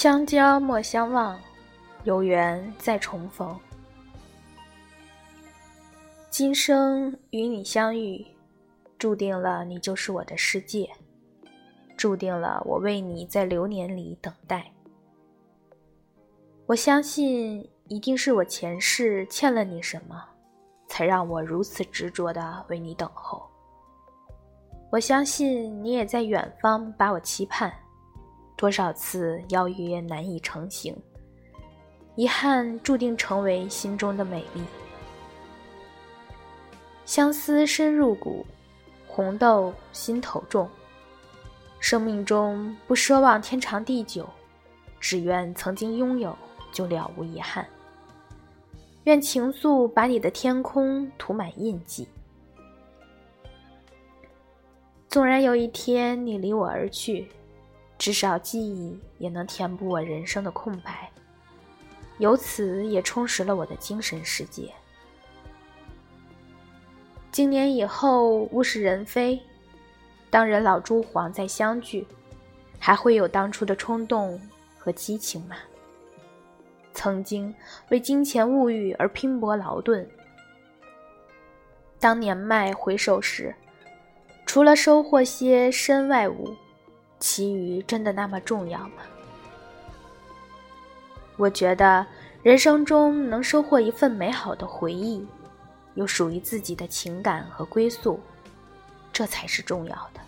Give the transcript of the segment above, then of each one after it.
相交莫相忘，有缘再重逢。今生与你相遇，注定了你就是我的世界，注定了我为你在流年里等待。我相信，一定是我前世欠了你什么，才让我如此执着的为你等候。我相信你也在远方把我期盼。多少次邀约难以成行，遗憾注定成为心中的美丽。相思深入骨，红豆心头种。生命中不奢望天长地久，只愿曾经拥有就了无遗憾。愿情愫把你的天空涂满印记。纵然有一天你离我而去。至少记忆也能填补我人生的空白，由此也充实了我的精神世界。经年以后，物是人非，当人老珠黄再相聚，还会有当初的冲动和激情吗？曾经为金钱物欲而拼搏劳顿，当年迈回首时，除了收获些身外物。其余真的那么重要吗？我觉得人生中能收获一份美好的回忆，有属于自己的情感和归宿，这才是重要的。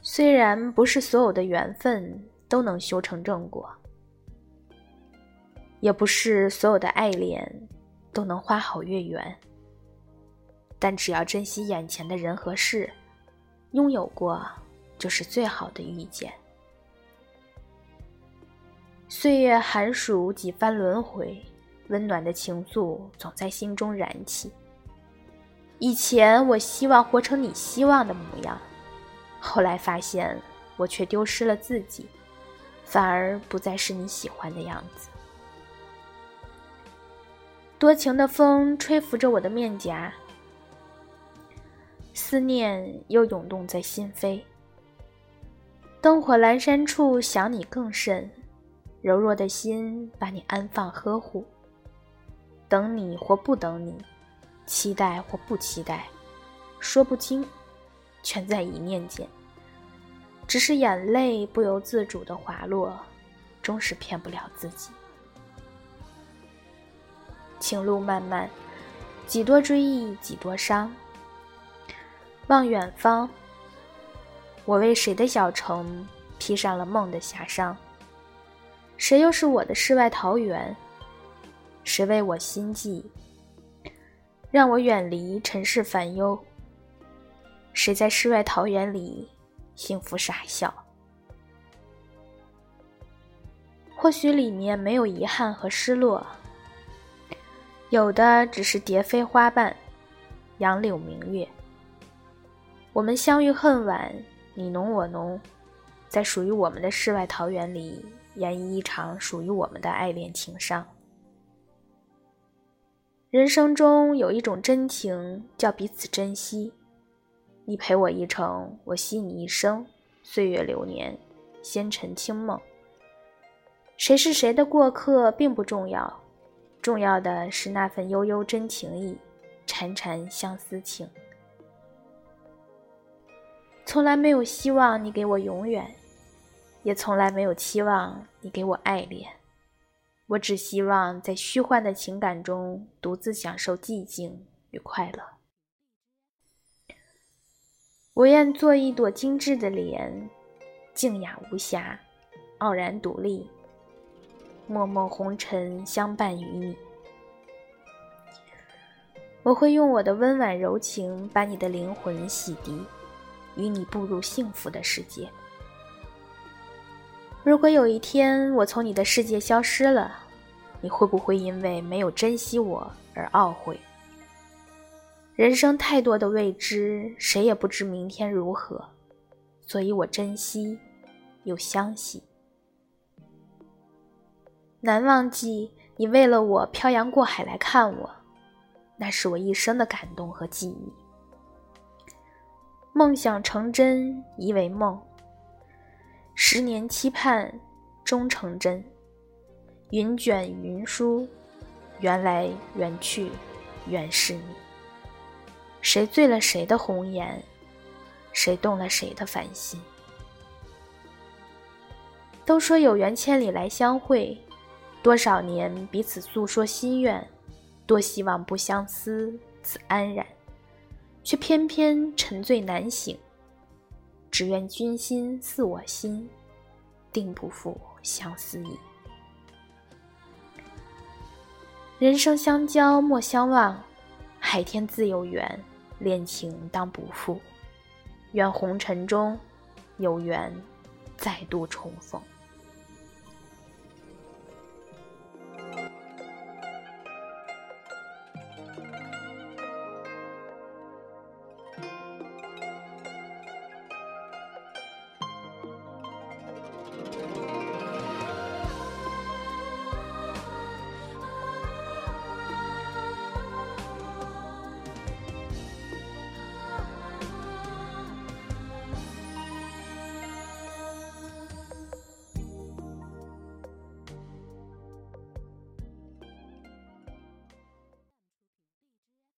虽然不是所有的缘分都能修成正果，也不是所有的爱恋都能花好月圆，但只要珍惜眼前的人和事。拥有过，就是最好的遇见。岁月寒暑几番轮回，温暖的情愫总在心中燃起。以前我希望活成你希望的模样，后来发现我却丢失了自己，反而不再是你喜欢的样子。多情的风吹拂着我的面颊。思念又涌动在心扉，灯火阑珊处想你更甚，柔弱的心把你安放呵护。等你或不等你，期待或不期待，说不清，全在一念间。只是眼泪不由自主的滑落，终是骗不了自己。情路漫漫，几多追忆几多伤。望远方，我为谁的小城披上了梦的霞裳？谁又是我的世外桃源？谁为我心悸，让我远离尘世烦忧？谁在世外桃源里幸福傻笑？或许里面没有遗憾和失落，有的只是蝶飞花瓣，杨柳明月。我们相遇恨晚，你侬我侬，在属于我们的世外桃源里，演绎一场属于我们的爱恋情伤。人生中有一种真情，叫彼此珍惜。你陪我一程，我惜你一生。岁月流年，纤尘轻梦。谁是谁的过客并不重要，重要的是那份悠悠真情意，缠缠相思情。从来没有希望你给我永远，也从来没有期望你给我爱恋。我只希望在虚幻的情感中独自享受寂静与快乐。我愿做一朵精致的莲，静雅无瑕，傲然独立，默默红尘相伴与你。我会用我的温婉柔情把你的灵魂洗涤。与你步入幸福的世界。如果有一天我从你的世界消失了，你会不会因为没有珍惜我而懊悔？人生太多的未知，谁也不知明天如何，所以我珍惜，又相信。难忘记你为了我漂洋过海来看我，那是我一生的感动和记忆。梦想成真，疑为梦。十年期盼终成真，云卷云舒，缘来缘去，原是你。谁醉了谁的红颜？谁动了谁的凡心？都说有缘千里来相会，多少年彼此诉说心愿，多希望不相思自安然，却偏偏沉醉难醒。只愿君心似我心，定不负相思意。人生相交莫相忘，海天自有缘，恋情当不负。愿红尘中有缘再度重逢。